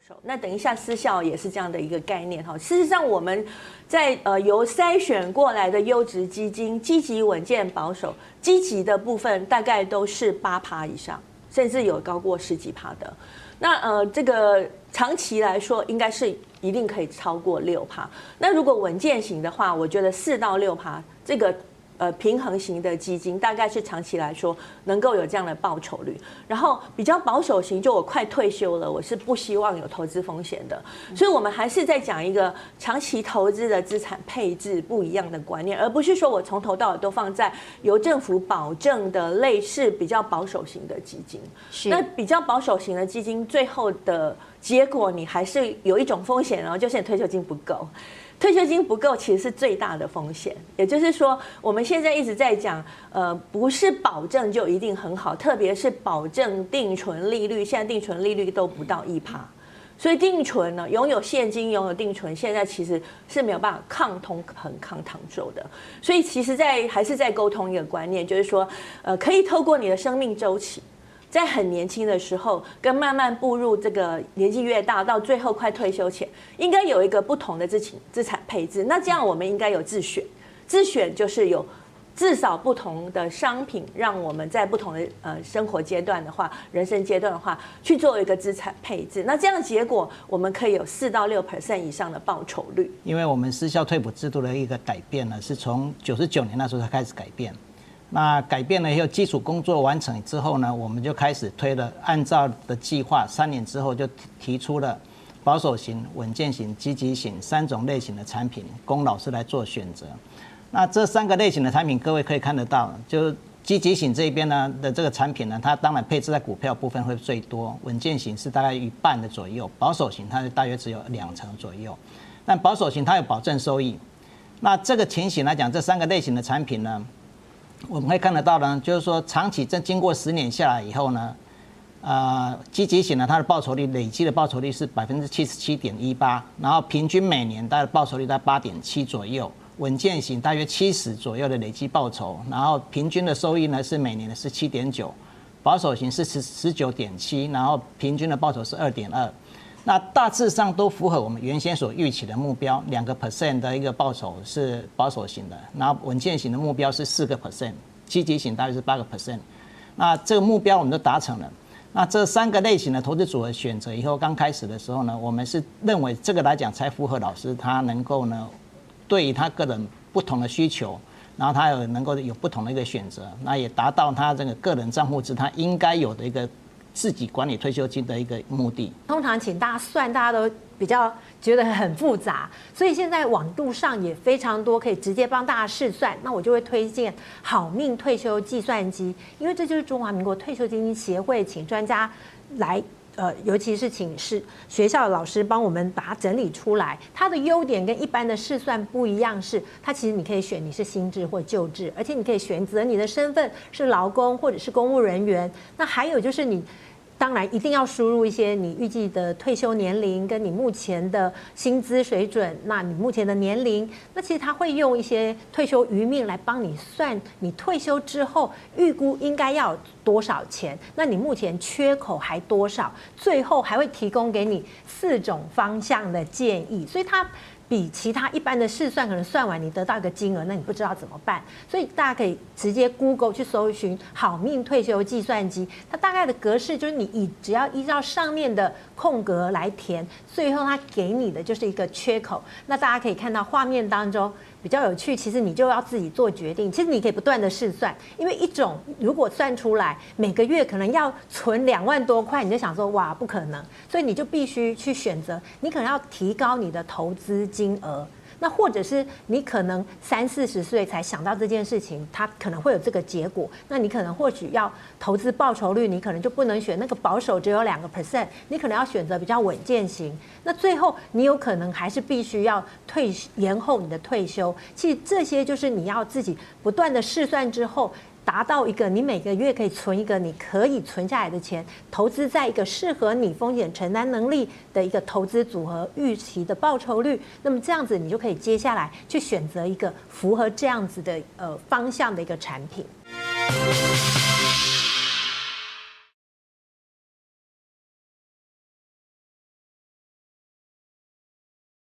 守。那等一下私校也是这样的一个概念哈。事实上，我们在呃由筛选过来的优质基金，积极、稳健、保守，积极的部分大概都是八趴以上，甚至有高过十几趴的。那呃这个长期来说，应该是一定可以超过六趴。那如果稳健型的话，我觉得四到六趴这个。呃，平衡型的基金大概是长期来说能够有这样的报酬率，然后比较保守型，就我快退休了，我是不希望有投资风险的，所以我们还是在讲一个长期投资的资产配置不一样的观念，而不是说我从头到尾都放在由政府保证的类似比较保守型的基金。是，那比较保守型的基金最后的结果，你还是有一种风险，然后就是你退休金不够。退休金不够，其实是最大的风险。也就是说，我们现在一直在讲，呃，不是保证就一定很好，特别是保证定存利率，现在定存利率都不到一趴，所以定存呢，拥有现金、拥有定存，现在其实是没有办法抗通膨、抗糖皱的。所以，其实，在还是在沟通一个观念，就是说，呃，可以透过你的生命周期。在很年轻的时候，跟慢慢步入这个年纪越大，到最后快退休前，应该有一个不同的资产资产配置。那这样我们应该有自选，自选就是有至少不同的商品，让我们在不同的呃生活阶段的话，人生阶段的话，去做一个资产配置。那这样结果，我们可以有四到六 percent 以上的报酬率。因为我们私校退补制度的一个改变呢，是从九十九年那时候才开始改变。那改变了以后，基础工作完成之后呢，我们就开始推了，按照的计划，三年之后就提出了保守型、稳健型、积极型三种类型的产品，供老师来做选择。那这三个类型的产品，各位可以看得到，就积极型这边呢的这个产品呢，它当然配置在股票部分会最多，稳健型是大概一半的左右，保守型它大约只有两成左右。但保守型它有保证收益。那这个情形来讲，这三个类型的产品呢，我们会看得到呢，就是说长期在经过十年下来以后呢，呃，积极型呢，它的报酬率累计的报酬率是百分之七十七点一八，然后平均每年大概报酬率在八点七左右，稳健型大约七十左右的累计报酬，然后平均的收益呢是每年的是七点九，保守型是十十九点七，然后平均的报酬是二点二。那大致上都符合我们原先所预期的目标，两个 percent 的一个报酬是保守型的，然后稳健型的目标是四个 percent，积极型大约是八个 percent。那这个目标我们都达成了。那这三个类型的投资组合选择以后，刚开始的时候呢，我们是认为这个来讲才符合老师他能够呢，对于他个人不同的需求，然后他有能够有不同的一个选择，那也达到他这个个人账户是他应该有的一个。自己管理退休金的一个目的，通常请大家算，大家都比较觉得很复杂，所以现在网路上也非常多可以直接帮大家试算。那我就会推荐好命退休计算机，因为这就是中华民国退休基金协会请专家来。呃，尤其是请是学校的老师帮我们把它整理出来。它的优点跟一般的试算不一样，是它其实你可以选你是新制或旧制，而且你可以选择你的身份是劳工或者是公务人员。那还有就是你。当然，一定要输入一些你预计的退休年龄跟你目前的薪资水准。那你目前的年龄，那其实他会用一些退休余命来帮你算，你退休之后预估应该要多少钱？那你目前缺口还多少？最后还会提供给你四种方向的建议。所以他。比其他一般的试算可能算完你得到一个金额，那你不知道怎么办，所以大家可以直接 Google 去搜寻“好命退休计算机”，它大概的格式就是你以只要依照上面的空格来填，最后它给你的就是一个缺口。那大家可以看到画面当中。比较有趣，其实你就要自己做决定。其实你可以不断的试算，因为一种如果算出来每个月可能要存两万多块，你就想说哇，不可能，所以你就必须去选择，你可能要提高你的投资金额。那或者是你可能三四十岁才想到这件事情，它可能会有这个结果。那你可能或许要投资报酬率，你可能就不能选那个保守只有两个 percent，你可能要选择比较稳健型。那最后你有可能还是必须要退延后你的退休。其实这些就是你要自己不断的试算之后。达到一个你每个月可以存一个你可以存下来的钱，投资在一个适合你风险承担能力的一个投资组合，预期的报酬率，那么这样子你就可以接下来去选择一个符合这样子的呃方向的一个产品。